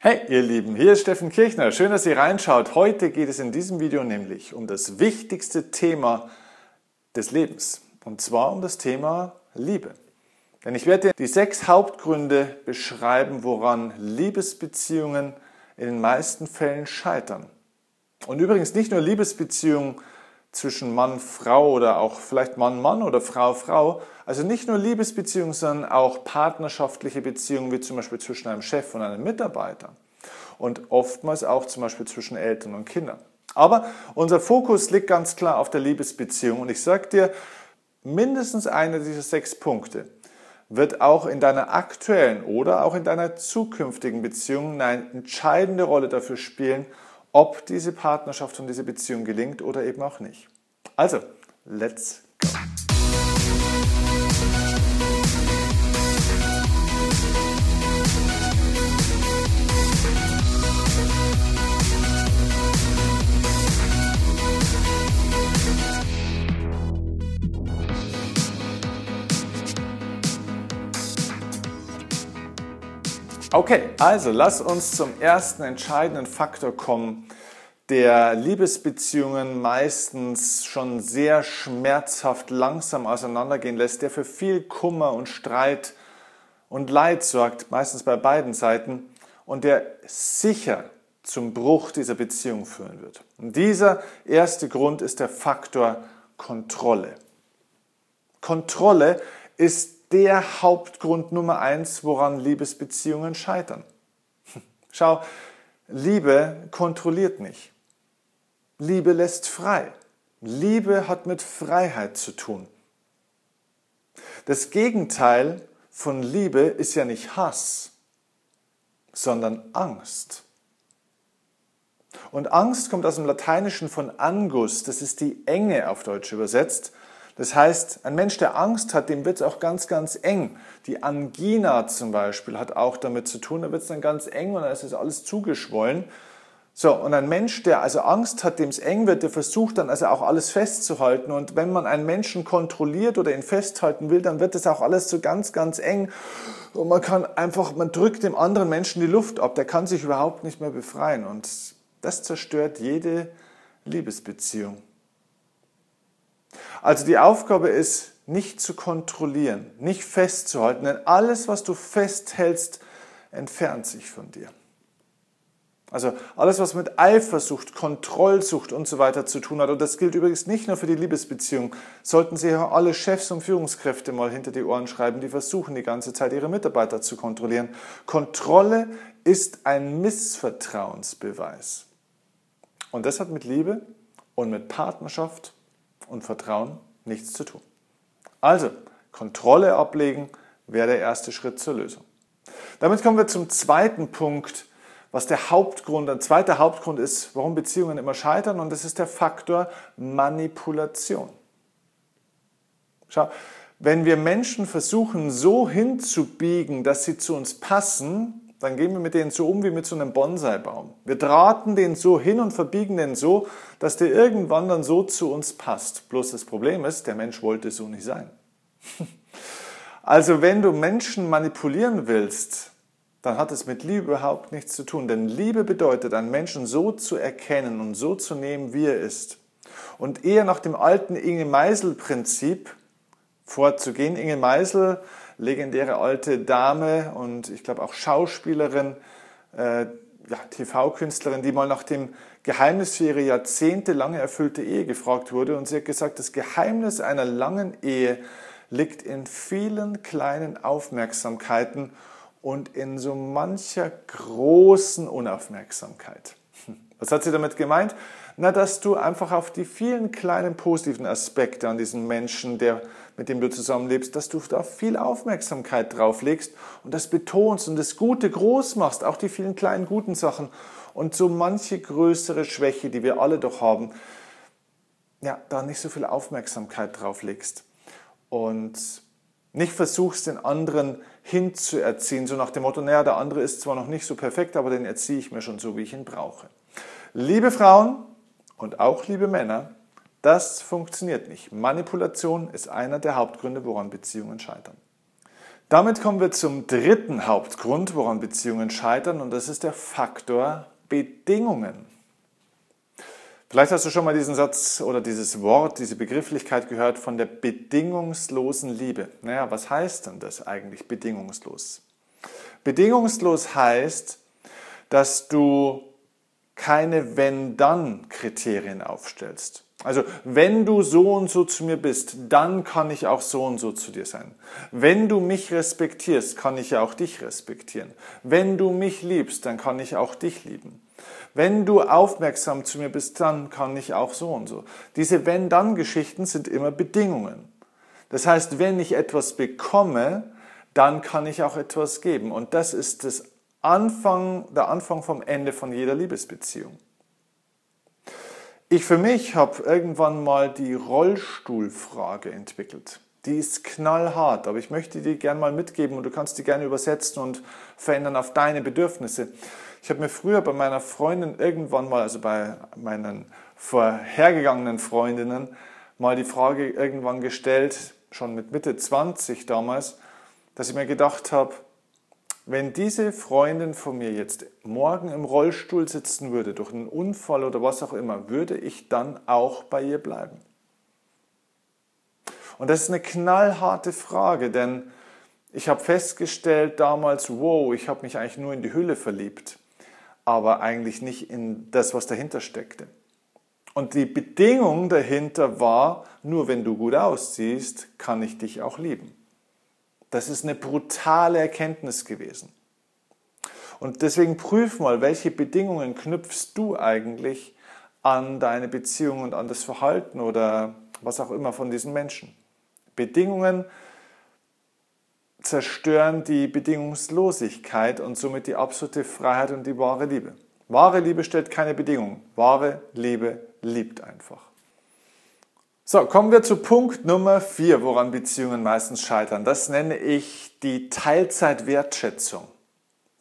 Hey ihr Lieben, hier ist Steffen Kirchner. Schön, dass ihr reinschaut. Heute geht es in diesem Video nämlich um das wichtigste Thema des Lebens. Und zwar um das Thema Liebe. Denn ich werde dir die sechs Hauptgründe beschreiben, woran Liebesbeziehungen in den meisten Fällen scheitern. Und übrigens nicht nur Liebesbeziehungen zwischen Mann, Frau oder auch vielleicht Mann, Mann oder Frau, Frau. Also nicht nur Liebesbeziehungen, sondern auch partnerschaftliche Beziehungen, wie zum Beispiel zwischen einem Chef und einem Mitarbeiter. Und oftmals auch zum Beispiel zwischen Eltern und Kindern. Aber unser Fokus liegt ganz klar auf der Liebesbeziehung. Und ich sage dir, mindestens einer dieser sechs Punkte wird auch in deiner aktuellen oder auch in deiner zukünftigen Beziehung eine entscheidende Rolle dafür spielen, ob diese Partnerschaft und diese Beziehung gelingt oder eben auch nicht. Also, let's go. Okay, also lass uns zum ersten entscheidenden Faktor kommen, der Liebesbeziehungen meistens schon sehr schmerzhaft langsam auseinandergehen lässt, der für viel Kummer und Streit und Leid sorgt, meistens bei beiden Seiten, und der sicher zum Bruch dieser Beziehung führen wird. Und dieser erste Grund ist der Faktor Kontrolle. Kontrolle ist der Hauptgrund Nummer eins, woran Liebesbeziehungen scheitern. Schau, Liebe kontrolliert nicht. Liebe lässt frei. Liebe hat mit Freiheit zu tun. Das Gegenteil von Liebe ist ja nicht Hass, sondern Angst. Und Angst kommt aus dem Lateinischen von Angus, das ist die Enge auf Deutsch übersetzt. Das heißt, ein Mensch, der Angst hat, dem wird es auch ganz, ganz eng. Die Angina zum Beispiel hat auch damit zu tun, da wird es dann ganz eng und dann ist das alles zugeschwollen. So, und ein Mensch, der also Angst hat, dem es eng wird, der versucht dann also auch alles festzuhalten. Und wenn man einen Menschen kontrolliert oder ihn festhalten will, dann wird es auch alles so ganz, ganz eng. Und man kann einfach, man drückt dem anderen Menschen die Luft ab. Der kann sich überhaupt nicht mehr befreien. Und das zerstört jede Liebesbeziehung. Also die Aufgabe ist, nicht zu kontrollieren, nicht festzuhalten, denn alles, was du festhältst, entfernt sich von dir. Also alles, was mit Eifersucht, Kontrollsucht und so weiter zu tun hat, und das gilt übrigens nicht nur für die Liebesbeziehung, sollten Sie alle Chefs und Führungskräfte mal hinter die Ohren schreiben, die versuchen die ganze Zeit ihre Mitarbeiter zu kontrollieren. Kontrolle ist ein Missvertrauensbeweis. Und das hat mit Liebe und mit Partnerschaft und Vertrauen nichts zu tun. Also, Kontrolle ablegen wäre der erste Schritt zur Lösung. Damit kommen wir zum zweiten Punkt, was der Hauptgrund, ein zweiter Hauptgrund ist, warum Beziehungen immer scheitern, und das ist der Faktor Manipulation. Schau, wenn wir Menschen versuchen, so hinzubiegen, dass sie zu uns passen, dann gehen wir mit denen so um wie mit so einem Bonsai-Baum. Wir drahten den so hin und verbiegen den so, dass der irgendwann dann so zu uns passt. Bloß das Problem ist, der Mensch wollte so nicht sein. Also wenn du Menschen manipulieren willst, dann hat es mit Liebe überhaupt nichts zu tun. Denn Liebe bedeutet, einen Menschen so zu erkennen und so zu nehmen, wie er ist. Und eher nach dem alten Inge Meisel-Prinzip vorzugehen. Inge Meisel legendäre alte Dame und ich glaube auch Schauspielerin, äh, ja, TV-Künstlerin, die mal nach dem Geheimnis für ihre jahrzehntelange erfüllte Ehe gefragt wurde. Und sie hat gesagt, das Geheimnis einer langen Ehe liegt in vielen kleinen Aufmerksamkeiten und in so mancher großen Unaufmerksamkeit. Was hat sie damit gemeint? Na, dass du einfach auf die vielen kleinen positiven Aspekte an diesem Menschen, der mit dem du zusammenlebst, dass du da viel Aufmerksamkeit drauf legst und das betonst und das Gute groß machst, auch die vielen kleinen guten Sachen und so manche größere Schwäche, die wir alle doch haben, ja, da nicht so viel Aufmerksamkeit drauf legst und nicht versuchst, den anderen hinzuerziehen, so nach dem Motto, naja, der andere ist zwar noch nicht so perfekt, aber den erziehe ich mir schon so, wie ich ihn brauche. Liebe Frauen und auch liebe Männer, das funktioniert nicht. Manipulation ist einer der Hauptgründe, woran Beziehungen scheitern. Damit kommen wir zum dritten Hauptgrund, woran Beziehungen scheitern, und das ist der Faktor Bedingungen. Vielleicht hast du schon mal diesen Satz oder dieses Wort, diese Begrifflichkeit gehört von der bedingungslosen Liebe. Naja, was heißt denn das eigentlich bedingungslos? Bedingungslos heißt, dass du keine Wenn-Dann-Kriterien aufstellst. Also wenn du so und so zu mir bist, dann kann ich auch so und so zu dir sein. Wenn du mich respektierst, kann ich ja auch dich respektieren. Wenn du mich liebst, dann kann ich auch dich lieben. Wenn du aufmerksam zu mir bist, dann kann ich auch so und so. Diese Wenn-Dann-Geschichten sind immer Bedingungen. Das heißt, wenn ich etwas bekomme, dann kann ich auch etwas geben. Und das ist das Anfang, der Anfang vom Ende von jeder Liebesbeziehung. Ich für mich habe irgendwann mal die Rollstuhlfrage entwickelt. Die ist knallhart, aber ich möchte die gerne mal mitgeben und du kannst die gerne übersetzen und verändern auf deine Bedürfnisse. Ich habe mir früher bei meiner Freundin irgendwann mal, also bei meinen vorhergegangenen Freundinnen, mal die Frage irgendwann gestellt, schon mit Mitte 20 damals, dass ich mir gedacht habe, wenn diese Freundin von mir jetzt morgen im Rollstuhl sitzen würde, durch einen Unfall oder was auch immer, würde ich dann auch bei ihr bleiben? Und das ist eine knallharte Frage, denn ich habe festgestellt damals, wow, ich habe mich eigentlich nur in die Hülle verliebt, aber eigentlich nicht in das, was dahinter steckte. Und die Bedingung dahinter war, nur wenn du gut aussiehst, kann ich dich auch lieben. Das ist eine brutale Erkenntnis gewesen. Und deswegen prüf mal, welche Bedingungen knüpfst du eigentlich an deine Beziehung und an das Verhalten oder was auch immer von diesen Menschen. Bedingungen zerstören die Bedingungslosigkeit und somit die absolute Freiheit und die wahre Liebe. Wahre Liebe stellt keine Bedingungen. Wahre Liebe liebt einfach. So, kommen wir zu Punkt Nummer vier, woran Beziehungen meistens scheitern. Das nenne ich die Teilzeitwertschätzung.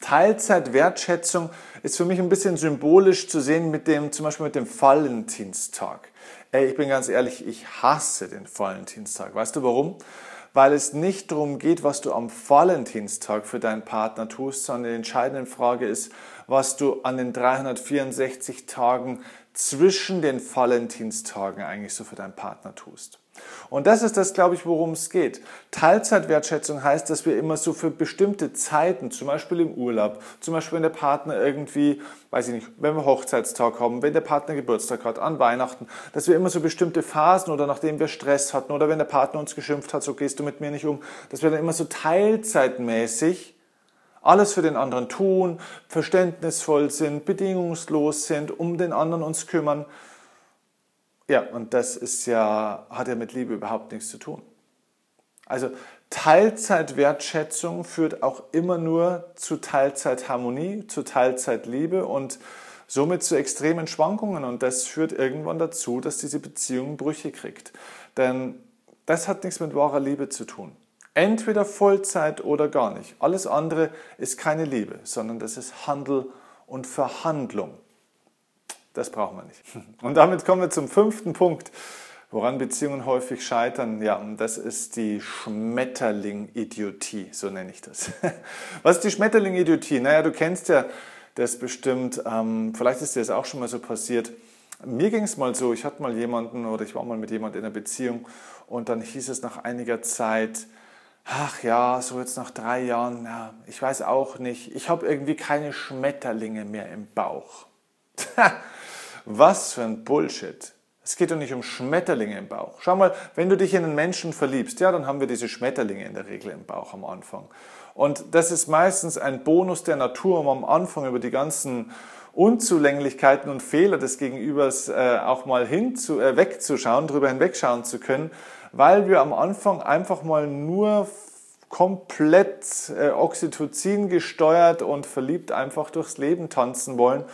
Teilzeitwertschätzung ist für mich ein bisschen symbolisch zu sehen mit dem, zum Beispiel mit dem Valentinstag. Ey, ich bin ganz ehrlich, ich hasse den Valentinstag. Weißt du warum? Weil es nicht darum geht, was du am Valentinstag für deinen Partner tust, sondern die entscheidende Frage ist, was du an den 364 Tagen zwischen den Valentinstagen eigentlich so für deinen Partner tust. Und das ist das, glaube ich, worum es geht. Teilzeitwertschätzung heißt, dass wir immer so für bestimmte Zeiten, zum Beispiel im Urlaub, zum Beispiel wenn der Partner irgendwie, weiß ich nicht, wenn wir Hochzeitstag haben, wenn der Partner Geburtstag hat, an Weihnachten, dass wir immer so bestimmte Phasen oder nachdem wir Stress hatten oder wenn der Partner uns geschimpft hat, so gehst du mit mir nicht um, dass wir dann immer so teilzeitmäßig alles für den anderen tun, verständnisvoll sind, bedingungslos sind, um den anderen uns kümmern. Ja, und das ist ja, hat ja mit Liebe überhaupt nichts zu tun. Also Teilzeitwertschätzung führt auch immer nur zu Teilzeitharmonie, zu Teilzeitliebe und somit zu extremen Schwankungen. Und das führt irgendwann dazu, dass diese Beziehung Brüche kriegt. Denn das hat nichts mit wahrer Liebe zu tun. Entweder Vollzeit oder gar nicht. Alles andere ist keine Liebe, sondern das ist Handel und Verhandlung. Das brauchen wir nicht. Und damit kommen wir zum fünften Punkt, woran Beziehungen häufig scheitern. Ja, und das ist die Schmetterling-Idiotie, so nenne ich das. Was ist die Schmetterling-Idiotie? Naja, du kennst ja das bestimmt, ähm, vielleicht ist dir das auch schon mal so passiert. Mir ging es mal so, ich hatte mal jemanden oder ich war mal mit jemandem in einer Beziehung und dann hieß es nach einiger Zeit, ach ja, so jetzt nach drei Jahren, ja, ich weiß auch nicht, ich habe irgendwie keine Schmetterlinge mehr im Bauch. Was für ein Bullshit. Es geht doch nicht um Schmetterlinge im Bauch. Schau mal, wenn du dich in einen Menschen verliebst, ja, dann haben wir diese Schmetterlinge in der Regel im Bauch am Anfang. Und das ist meistens ein Bonus der Natur, um am Anfang über die ganzen Unzulänglichkeiten und Fehler des Gegenübers äh, auch mal hin zu, äh, wegzuschauen, drüber hinwegschauen zu können, weil wir am Anfang einfach mal nur komplett äh, Oxytocin gesteuert und verliebt einfach durchs Leben tanzen wollen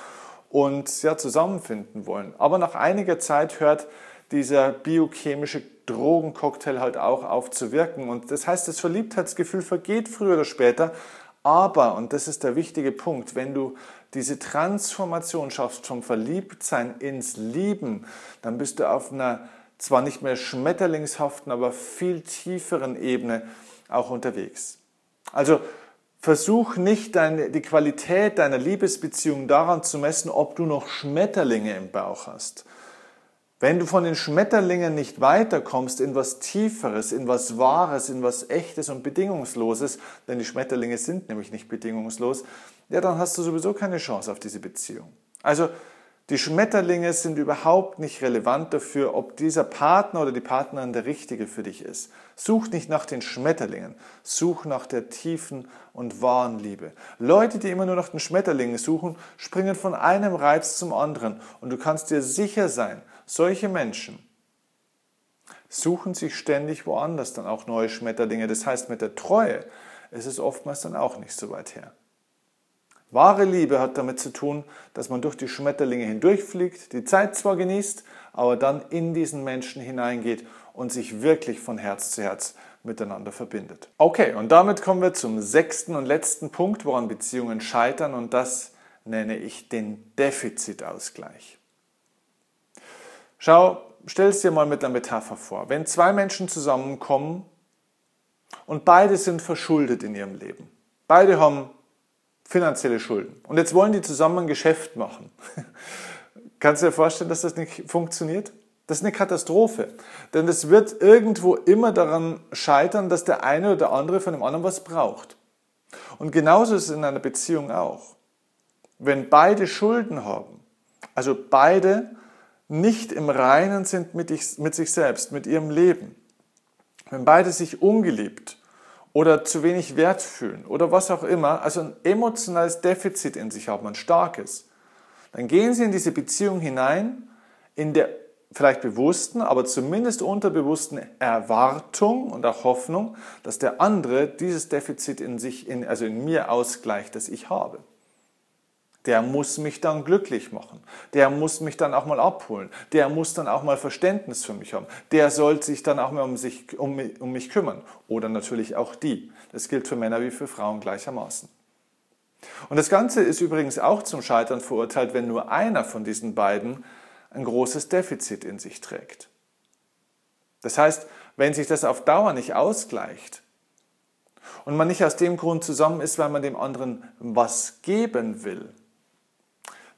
und ja, zusammenfinden wollen. Aber nach einiger Zeit hört dieser biochemische Drogencocktail halt auch auf zu wirken. Und das heißt, das Verliebtheitsgefühl vergeht früher oder später. Aber, und das ist der wichtige Punkt, wenn du diese Transformation schaffst vom Verliebtsein ins Lieben, dann bist du auf einer zwar nicht mehr schmetterlingshaften, aber viel tieferen Ebene auch unterwegs. Also versuch nicht deine, die Qualität deiner Liebesbeziehung daran zu messen, ob du noch Schmetterlinge im Bauch hast. Wenn du von den Schmetterlingen nicht weiterkommst in was Tieferes, in was Wahres, in was Echtes und Bedingungsloses, denn die Schmetterlinge sind nämlich nicht bedingungslos, ja, dann hast du sowieso keine Chance auf diese Beziehung. Also die Schmetterlinge sind überhaupt nicht relevant dafür, ob dieser Partner oder die Partnerin der richtige für dich ist. Such nicht nach den Schmetterlingen, such nach der tiefen und wahren Liebe. Leute, die immer nur nach den Schmetterlingen suchen, springen von einem Reiz zum anderen und du kannst dir sicher sein, solche Menschen suchen sich ständig woanders dann auch neue Schmetterlinge. Das heißt, mit der Treue ist es oftmals dann auch nicht so weit her. Wahre Liebe hat damit zu tun, dass man durch die Schmetterlinge hindurchfliegt, die Zeit zwar genießt, aber dann in diesen Menschen hineingeht und sich wirklich von Herz zu Herz miteinander verbindet. Okay, und damit kommen wir zum sechsten und letzten Punkt, woran Beziehungen scheitern, und das nenne ich den Defizitausgleich. Schau, stell es dir mal mit einer Metapher vor. Wenn zwei Menschen zusammenkommen und beide sind verschuldet in ihrem Leben, beide haben finanzielle Schulden. Und jetzt wollen die zusammen ein Geschäft machen. Kannst du dir vorstellen, dass das nicht funktioniert? Das ist eine Katastrophe. Denn es wird irgendwo immer daran scheitern, dass der eine oder der andere von dem anderen was braucht. Und genauso ist es in einer Beziehung auch. Wenn beide Schulden haben, also beide nicht im Reinen sind mit, sich selbst, mit ihrem Leben, wenn beide sich ungeliebt oder zu wenig Wert fühlen oder was auch immer, also ein emotionales Defizit in sich haben, ein starkes, dann gehen sie in diese Beziehung hinein in der vielleicht bewussten, aber zumindest unterbewussten Erwartung und auch Hoffnung, dass der andere dieses Defizit in sich, in, also in mir ausgleicht, das ich habe. Der muss mich dann glücklich machen. Der muss mich dann auch mal abholen. Der muss dann auch mal Verständnis für mich haben. Der soll sich dann auch mal um, sich, um, um mich kümmern. Oder natürlich auch die. Das gilt für Männer wie für Frauen gleichermaßen. Und das Ganze ist übrigens auch zum Scheitern verurteilt, wenn nur einer von diesen beiden ein großes Defizit in sich trägt. Das heißt, wenn sich das auf Dauer nicht ausgleicht und man nicht aus dem Grund zusammen ist, weil man dem anderen was geben will,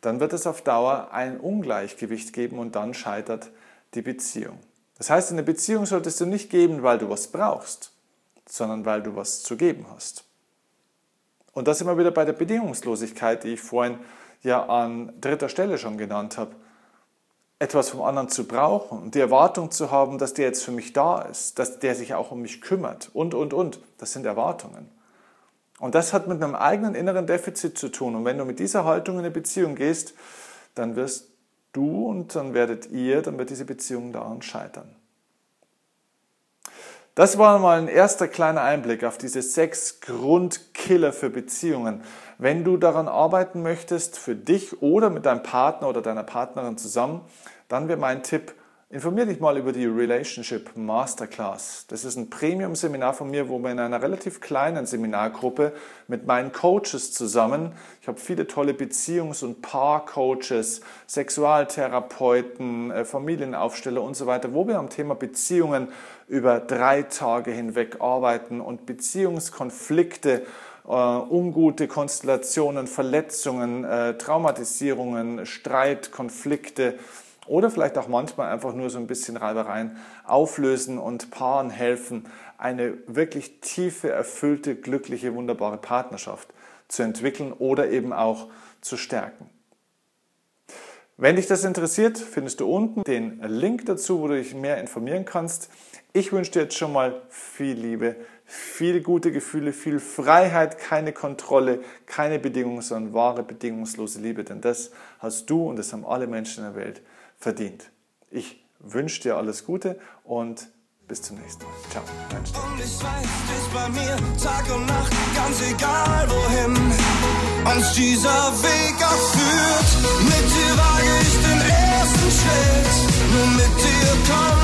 dann wird es auf Dauer ein Ungleichgewicht geben und dann scheitert die Beziehung. Das heißt, in der Beziehung solltest du nicht geben, weil du was brauchst, sondern weil du was zu geben hast. Und das immer wieder bei der Bedingungslosigkeit, die ich vorhin ja an dritter Stelle schon genannt habe. Etwas vom anderen zu brauchen und die Erwartung zu haben, dass der jetzt für mich da ist, dass der sich auch um mich kümmert und, und, und. Das sind Erwartungen. Und das hat mit einem eigenen inneren Defizit zu tun. Und wenn du mit dieser Haltung in eine Beziehung gehst, dann wirst du und dann werdet ihr, dann wird diese Beziehung daran scheitern. Das war mal ein erster kleiner Einblick auf diese sechs Grundkiller für Beziehungen. Wenn du daran arbeiten möchtest, für dich oder mit deinem Partner oder deiner Partnerin zusammen, dann wäre mein Tipp, Informier dich mal über die Relationship Masterclass. Das ist ein Premium-Seminar von mir, wo wir in einer relativ kleinen Seminargruppe mit meinen Coaches zusammen, ich habe viele tolle Beziehungs- und Paar-Coaches, Sexualtherapeuten, äh, Familienaufsteller und so weiter, wo wir am Thema Beziehungen über drei Tage hinweg arbeiten und Beziehungskonflikte äh, ungute Konstellationen, Verletzungen, äh, Traumatisierungen, Streit, Konflikte oder vielleicht auch manchmal einfach nur so ein bisschen Reibereien auflösen und Paaren helfen, eine wirklich tiefe, erfüllte, glückliche, wunderbare Partnerschaft zu entwickeln oder eben auch zu stärken. Wenn dich das interessiert, findest du unten den Link dazu, wo du dich mehr informieren kannst. Ich wünsche dir jetzt schon mal viel Liebe, viele gute Gefühle, viel Freiheit, keine Kontrolle, keine Bedingungen, sondern wahre bedingungslose Liebe. Denn das hast du und das haben alle Menschen in der Welt verdient. Ich wünsche dir alles Gute und bis zum nächsten Mal. Ciao. Und ich weiß, du bist bei mir Tag und Nacht, ganz egal wohin uns dieser Weg auch. Mit dir wage ich den ersten Schritt, nur mit dir komm